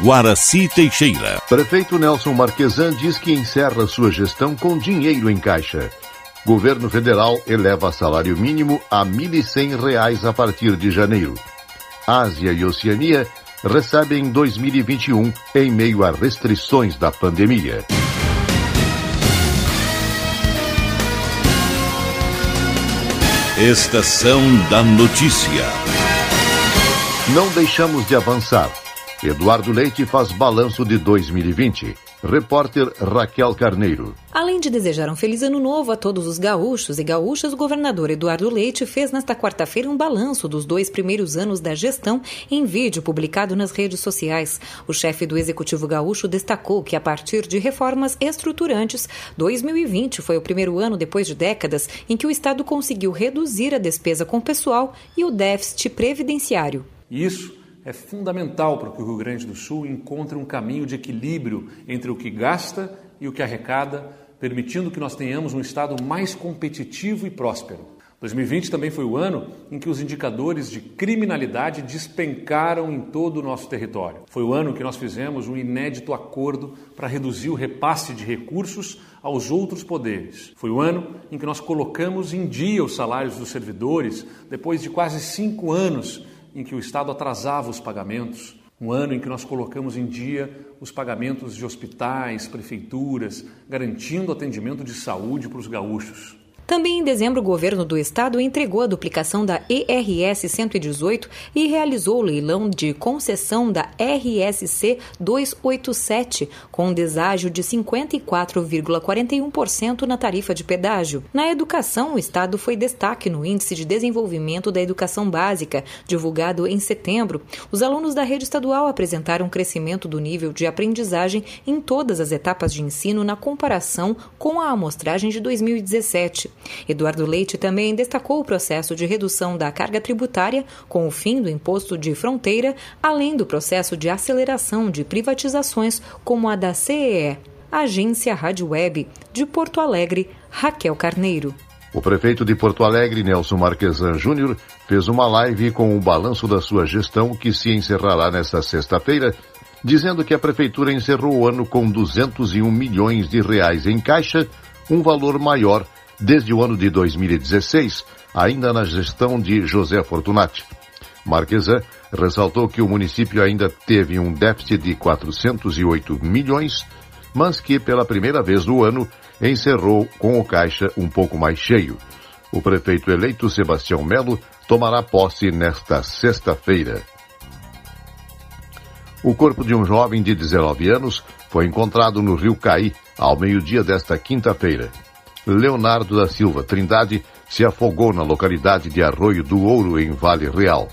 Guaraci Teixeira. Prefeito Nelson Marquesan diz que encerra sua gestão com dinheiro em caixa. Governo federal eleva salário mínimo a R$ 1.100 a partir de janeiro. Ásia e Oceania recebem 2021 em meio a restrições da pandemia. Estação da Notícia. Não deixamos de avançar. Eduardo Leite faz balanço de 2020. Repórter Raquel Carneiro. Além de desejar um feliz ano novo a todos os gaúchos e gaúchas, o governador Eduardo Leite fez nesta quarta-feira um balanço dos dois primeiros anos da gestão em vídeo publicado nas redes sociais. O chefe do Executivo Gaúcho destacou que, a partir de reformas estruturantes, 2020 foi o primeiro ano depois de décadas em que o Estado conseguiu reduzir a despesa com pessoal e o déficit previdenciário. Isso é fundamental para que o Rio Grande do Sul encontre um caminho de equilíbrio entre o que gasta e o que arrecada, permitindo que nós tenhamos um Estado mais competitivo e próspero. 2020 também foi o ano em que os indicadores de criminalidade despencaram em todo o nosso território. Foi o ano que nós fizemos um inédito acordo para reduzir o repasse de recursos aos outros poderes. Foi o ano em que nós colocamos em dia os salários dos servidores, depois de quase cinco anos em que o Estado atrasava os pagamentos, um ano em que nós colocamos em dia os pagamentos de hospitais, prefeituras, garantindo atendimento de saúde para os gaúchos. Também em dezembro, o governo do estado entregou a duplicação da ERS 118 e realizou o leilão de concessão da RSC 287, com um deságio de 54,41% na tarifa de pedágio. Na educação, o estado foi destaque no Índice de Desenvolvimento da Educação Básica, divulgado em setembro. Os alunos da rede estadual apresentaram um crescimento do nível de aprendizagem em todas as etapas de ensino na comparação com a amostragem de 2017. Eduardo Leite também destacou o processo de redução da carga tributária com o fim do imposto de fronteira, além do processo de aceleração de privatizações como a da CEE. Agência Rádio Web de Porto Alegre, Raquel Carneiro. O prefeito de Porto Alegre, Nelson Marquesan Júnior, fez uma live com o balanço da sua gestão que se encerrará nesta sexta-feira, dizendo que a prefeitura encerrou o ano com 201 milhões de reais em caixa, um valor maior desde o ano de 2016, ainda na gestão de José Fortunati. Marquesan ressaltou que o município ainda teve um déficit de 408 milhões, mas que pela primeira vez no ano encerrou com o caixa um pouco mais cheio. O prefeito eleito Sebastião Melo tomará posse nesta sexta-feira. O corpo de um jovem de 19 anos foi encontrado no rio Caí ao meio-dia desta quinta-feira. Leonardo da Silva Trindade se afogou na localidade de Arroio do Ouro, em Vale Real.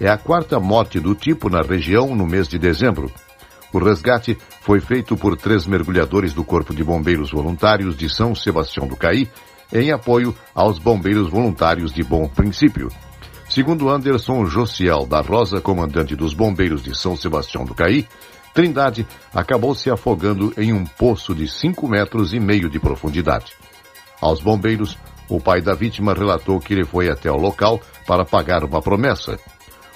É a quarta morte do tipo na região no mês de dezembro. O resgate foi feito por três mergulhadores do Corpo de Bombeiros Voluntários de São Sebastião do Caí, em apoio aos bombeiros voluntários de Bom Princípio. Segundo Anderson Josiel da Rosa, comandante dos bombeiros de São Sebastião do Caí, Trindade acabou se afogando em um poço de cinco metros e meio de profundidade. Aos bombeiros, o pai da vítima relatou que ele foi até o local para pagar uma promessa.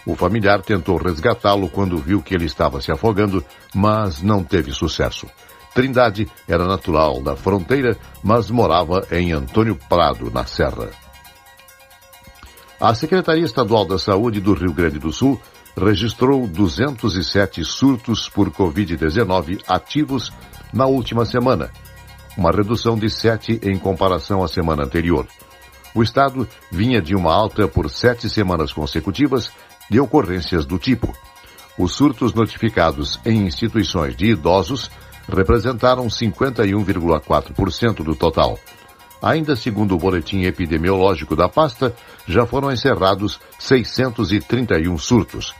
O familiar tentou resgatá-lo quando viu que ele estava se afogando, mas não teve sucesso. Trindade era natural da fronteira, mas morava em Antônio Prado, na Serra. A Secretaria Estadual da Saúde do Rio Grande do Sul registrou 207 surtos por Covid-19 ativos na última semana, uma redução de 7 em comparação à semana anterior. O Estado vinha de uma alta por sete semanas consecutivas de ocorrências do tipo. Os surtos notificados em instituições de idosos representaram 51,4% do total. Ainda segundo o boletim epidemiológico da pasta, já foram encerrados 631 surtos.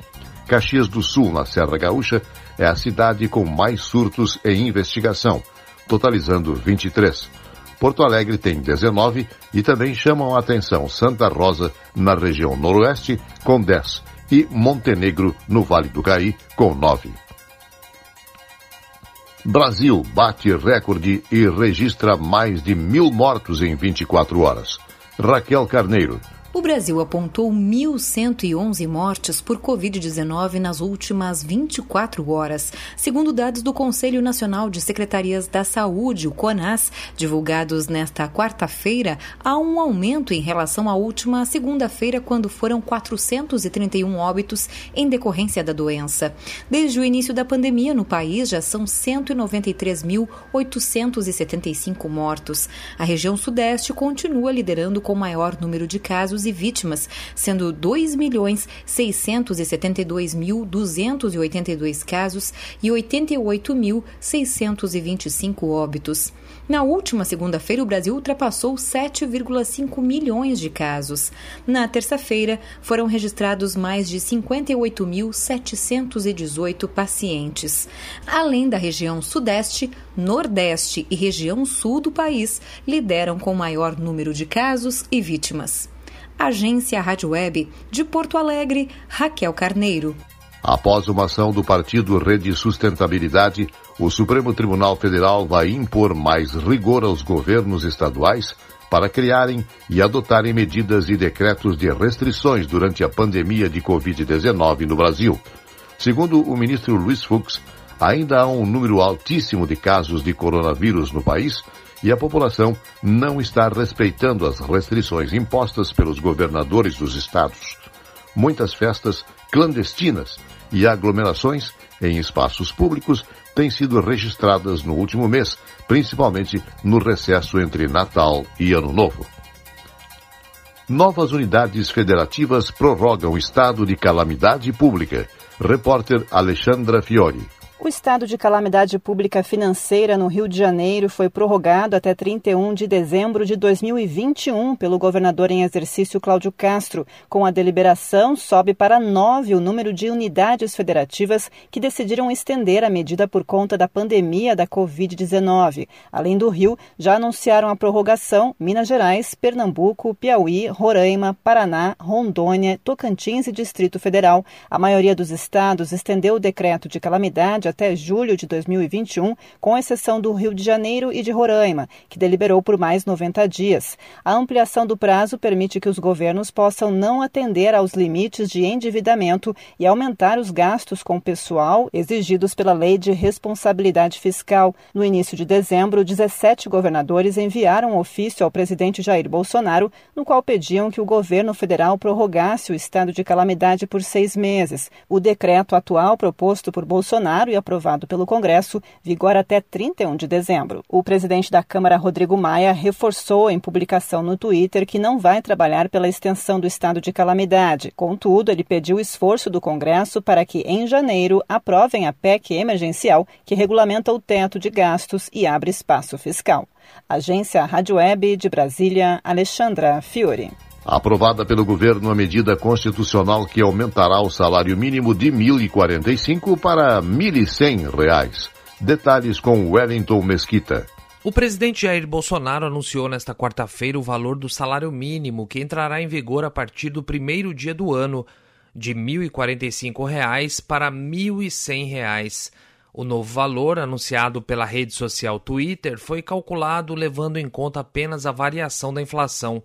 Caxias do Sul, na Serra Gaúcha, é a cidade com mais surtos em investigação, totalizando 23. Porto Alegre tem 19 e também chamam a atenção Santa Rosa, na região noroeste, com 10, e Montenegro, no Vale do Caí, com 9. Brasil bate recorde e registra mais de mil mortos em 24 horas. Raquel Carneiro, O Brasil apontou 1.111 mortes por Covid-19 nas últimas 24 horas, segundo dados do Conselho Nacional de Secretarias da Saúde, o CONAS, divulgados nesta quarta-feira. Há um aumento em relação à última segunda-feira, quando foram 431 óbitos em decorrência da doença. Desde o início da pandemia no país, já são 193.875 mortos. A região Sudeste continua liderando com maior número de casos e vítimas, sendo 2.672.282 casos e 88.625 óbitos. Na última segunda-feira, o Brasil ultrapassou 7,5 milhões de casos. Na terça-feira, foram registrados mais de 58.718 pacientes. Além da região Sudeste, Nordeste e região Sul do país, lideram com maior número de casos e vítimas. Agência Rádio Web de Porto Alegre, Raquel Carneiro. Após uma ação do partido Rede Sustentabilidade, o Supremo Tribunal Federal vai impor mais rigor aos governos estaduais para criarem e adotarem medidas e decretos de restrições durante a pandemia de Covid-19 no Brasil. Segundo o ministro Luiz Fux, ainda há um número altíssimo de casos de coronavírus no país e a população não está respeitando as restrições impostas pelos governadores dos estados. Muitas festas clandestinas e aglomerações em espaços públicos têm sido registradas no último mês, principalmente no recesso entre Natal e Ano Novo. Novas unidades federativas prorrogam estado de calamidade pública. Repórter Alexandra Fiore. O estado de calamidade pública financeira no Rio de Janeiro foi prorrogado até 31 de dezembro de 2021 pelo governador em exercício Cláudio Castro. Com a deliberação, sobe para nove o número de unidades federativas que decidiram estender a medida por conta da pandemia da Covid-19. Além do Rio, já anunciaram a prorrogação Minas Gerais, Pernambuco, Piauí, Roraima, Paraná, Rondônia, Tocantins e Distrito Federal. A maioria dos estados estendeu o decreto de calamidade até julho de 2021, com exceção do Rio de Janeiro e de Roraima, que deliberou por mais 90 dias. A ampliação do prazo permite que os governos possam não atender aos limites de endividamento e aumentar os gastos com pessoal exigidos pela Lei de Responsabilidade Fiscal. No início de dezembro, 17 governadores enviaram um ofício ao presidente Jair Bolsonaro, no qual pediam que o governo federal prorrogasse o estado de calamidade por seis meses. O decreto atual proposto por Bolsonaro e aprovado pelo Congresso, vigora até 31 de dezembro. O presidente da Câmara, Rodrigo Maia, reforçou em publicação no Twitter que não vai trabalhar pela extensão do estado de calamidade. Contudo, ele pediu esforço do Congresso para que, em janeiro, aprovem a PEC emergencial que regulamenta o teto de gastos e abre espaço fiscal. Agência Rádio Web de Brasília, Alexandra Fiore. Aprovada pelo governo a medida constitucional que aumentará o salário mínimo de R$ 1.045 para R$ 1.100. Detalhes com Wellington Mesquita. O presidente Jair Bolsonaro anunciou nesta quarta-feira o valor do salário mínimo, que entrará em vigor a partir do primeiro dia do ano, de R$ 1.045 para R$ 1.100. O novo valor, anunciado pela rede social Twitter, foi calculado levando em conta apenas a variação da inflação.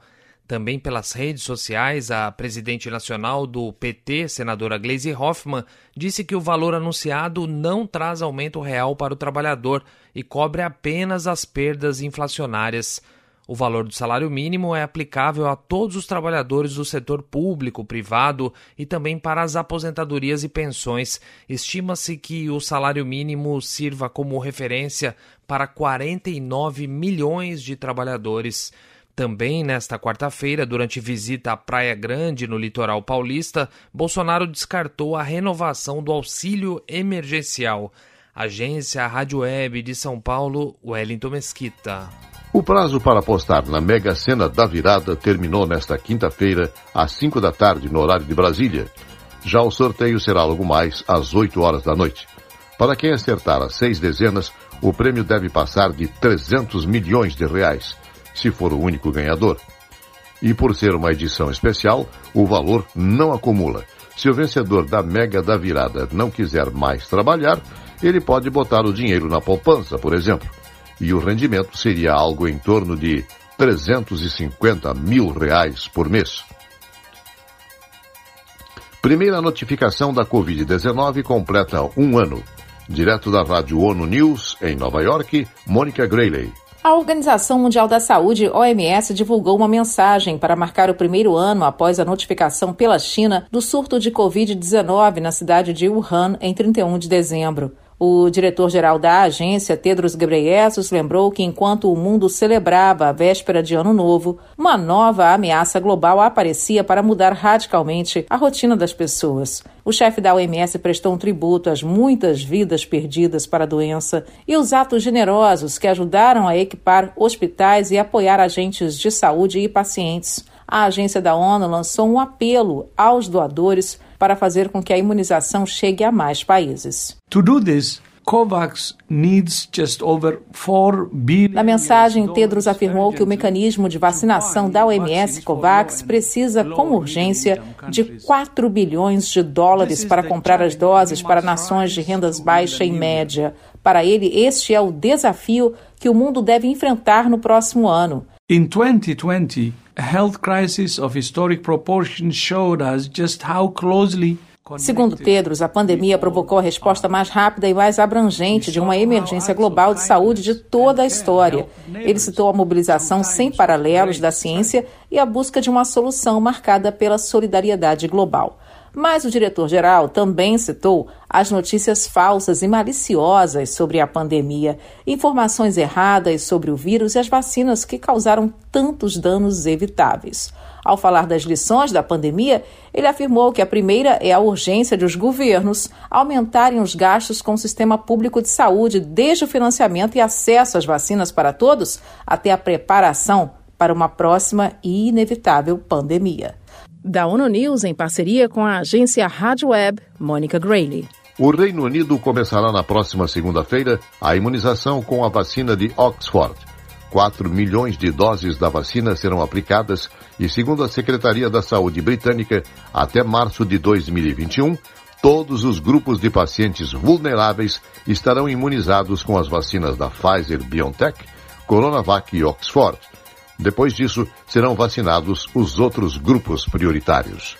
Também pelas redes sociais, a presidente nacional do PT, senadora Gleisi Hoffmann, disse que o valor anunciado não traz aumento real para o trabalhador e cobre apenas as perdas inflacionárias. O valor do salário mínimo é aplicável a todos os trabalhadores do setor público, privado e também para as aposentadorias e pensões. Estima-se que o salário mínimo sirva como referência para 49 milhões de trabalhadores. Também nesta quarta-feira, durante visita à Praia Grande, no litoral paulista, Bolsonaro descartou a renovação do auxílio emergencial. Agência Rádio Web de São Paulo, Wellington Mesquita. O prazo para apostar na Mega Sena da Virada terminou nesta quinta-feira, às 5 da tarde, no horário de Brasília. Já o sorteio será logo mais às 8 horas da noite. Para quem acertar as seis dezenas, o prêmio deve passar de 300 milhões de reais se for o único ganhador. E por ser uma edição especial, o valor não acumula. Se o vencedor da Mega da Virada não quiser mais trabalhar, ele pode botar o dinheiro na poupança, por exemplo. E o rendimento seria algo em torno de 350 mil reais por mês. Primeira notificação da Covid-19 completa um ano. Direto da Rádio ONU News, em Nova York, Mônica Grayley. A Organização Mundial da Saúde, OMS, divulgou uma mensagem para marcar o primeiro ano após a notificação pela China do surto de Covid-19 na cidade de Wuhan em 31 de dezembro. O diretor-geral da agência, Tedros Ghebreyesus, lembrou que enquanto o mundo celebrava a véspera de Ano Novo, uma nova ameaça global aparecia para mudar radicalmente a rotina das pessoas. O chefe da OMS prestou um tributo às muitas vidas perdidas para a doença e os atos generosos que ajudaram a equipar hospitais e apoiar agentes de saúde e pacientes. A agência da ONU lançou um apelo aos doadores para fazer com que a imunização chegue a mais países. To do this, COVAX needs just over 4 billion Na mensagem, Tedros afirmou que o mecanismo de vacinação da OMS COVAX precisa com urgência de 4 bilhões de dólares para comprar as doses para nações de rendas baixa e média. Para ele, este é o desafio que o mundo deve enfrentar no próximo ano. In 2020, a health crisis of historic proportions showed us just how closely Segundo Tedros, a pandemia provocou a resposta mais rápida e mais abrangente de uma emergência global de saúde de toda a história. Ele citou a mobilização sem paralelos da ciência e a busca de uma solução marcada pela solidariedade global. Mas o diretor-geral também citou as notícias falsas e maliciosas sobre a pandemia, informações erradas sobre o vírus e as vacinas que causaram tantos danos evitáveis. Ao falar das lições da pandemia, ele afirmou que a primeira é a urgência de os governos aumentarem os gastos com o sistema público de saúde, desde o financiamento e acesso às vacinas para todos até a preparação para uma próxima e inevitável pandemia. Da ONU News, em parceria com a agência Rádio Web, Mônica Grayley. O Reino Unido começará na próxima segunda-feira a imunização com a vacina de Oxford. 4 milhões de doses da vacina serão aplicadas e, segundo a Secretaria da Saúde Britânica, até março de 2021, todos os grupos de pacientes vulneráveis estarão imunizados com as vacinas da Pfizer BioNTech, Coronavac e Oxford. Depois disso, serão vacinados os outros grupos prioritários.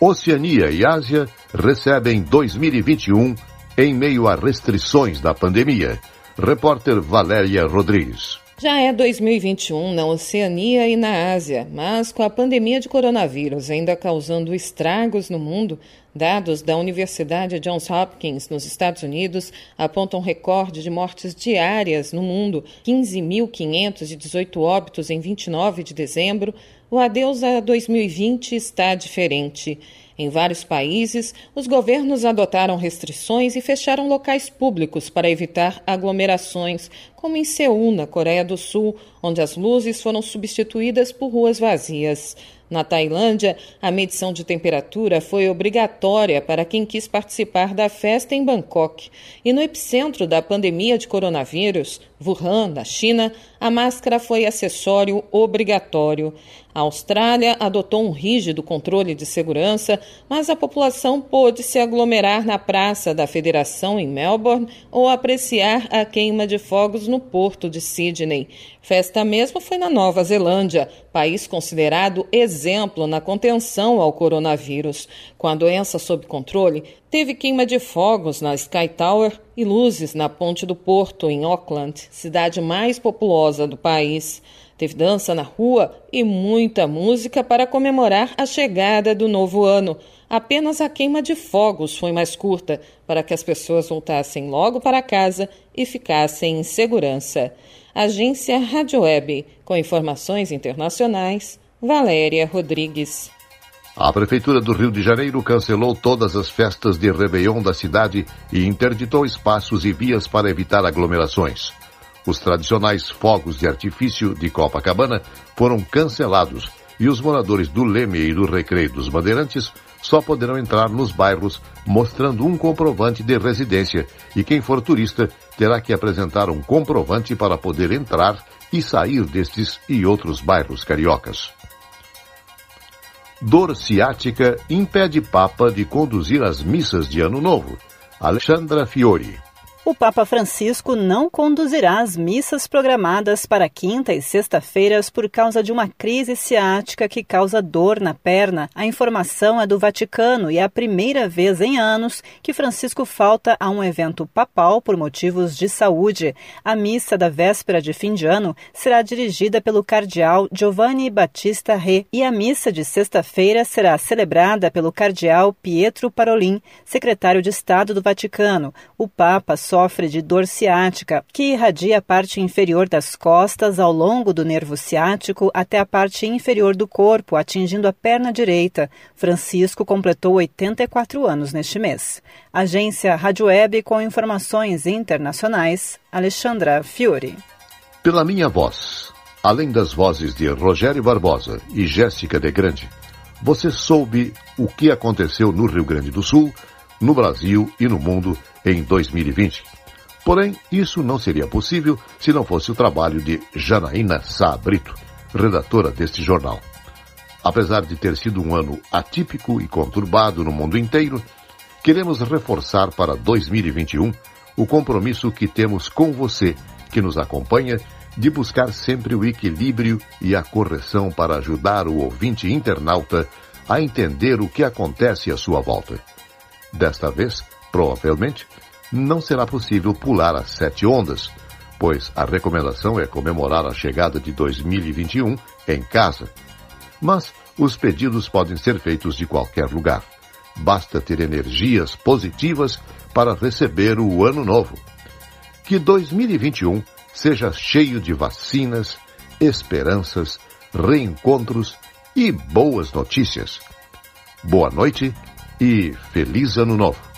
Oceania e Ásia recebem 2021 em meio a restrições da pandemia. Repórter Valéria Rodrigues. Já é 2021 na Oceania e na Ásia, mas com a pandemia de coronavírus ainda causando estragos no mundo, dados da Universidade Johns Hopkins nos Estados Unidos apontam recorde de mortes diárias no mundo, 15.518 óbitos em 29 de dezembro. O adeus a 2020 está diferente. Em vários países, os governos adotaram restrições e fecharam locais públicos para evitar aglomerações, como em Seul, na Coreia do Sul, onde as luzes foram substituídas por ruas vazias. Na Tailândia, a medição de temperatura foi obrigatória para quem quis participar da festa em Bangkok. E no epicentro da pandemia de coronavírus, Wuhan, na China, a máscara foi acessório obrigatório. A Austrália adotou um rígido controle de segurança, mas a população pôde se aglomerar na Praça da Federação em Melbourne ou apreciar a queima de fogos no porto de Sydney. Festa mesmo foi na Nova Zelândia, país considerado exemplo na contenção ao coronavírus. Com a doença sob controle, teve queima de fogos na Sky Tower e luzes na Ponte do Porto, em Auckland, cidade mais populosa do país. Teve dança na rua e muita música para comemorar a chegada do novo ano. Apenas a queima de fogos foi mais curta, para que as pessoas voltassem logo para casa e ficassem em segurança. Agência Rádio Web, com informações internacionais, Valéria Rodrigues. A Prefeitura do Rio de Janeiro cancelou todas as festas de Réveillon da cidade e interditou espaços e vias para evitar aglomerações. Os tradicionais fogos de artifício de Copacabana foram cancelados e os moradores do Leme e do Recreio dos Bandeirantes só poderão entrar nos bairros mostrando um comprovante de residência e quem for turista terá que apresentar um comprovante para poder entrar e sair destes e outros bairros cariocas. Dor ciática impede Papa de conduzir as missas de Ano Novo. Alexandra Fiore. O Papa Francisco não conduzirá as missas programadas para quinta e sexta-feiras por causa de uma crise ciática que causa dor na perna. A informação é do Vaticano e é a primeira vez em anos que Francisco falta a um evento papal por motivos de saúde. A missa da véspera de fim de ano será dirigida pelo cardeal Giovanni Battista Re e a missa de sexta-feira será celebrada pelo cardeal Pietro Parolin, secretário de Estado do Vaticano. O Papa sofre de dor ciática, que irradia a parte inferior das costas ao longo do nervo ciático até a parte inferior do corpo, atingindo a perna direita. Francisco completou 84 anos neste mês. Agência Rádio Web com informações internacionais, Alexandra Fiore. Pela minha voz, além das vozes de Rogério Barbosa e Jéssica de Grande, você soube o que aconteceu no Rio Grande do Sul, no Brasil e no mundo em 2020. Porém, isso não seria possível se não fosse o trabalho de Janaína Sá Brito, redatora deste jornal. Apesar de ter sido um ano atípico e conturbado no mundo inteiro, queremos reforçar para 2021 o compromisso que temos com você, que nos acompanha, de buscar sempre o equilíbrio e a correção para ajudar o ouvinte internauta a entender o que acontece à sua volta. Desta vez, provavelmente, não será possível pular as sete ondas, pois a recomendação é comemorar a chegada de 2021 em casa. Mas os pedidos podem ser feitos de qualquer lugar. Basta ter energias positivas para receber o ano novo. Que 2021 seja cheio de vacinas, esperanças, reencontros e boas notícias. Boa noite e feliz ano novo.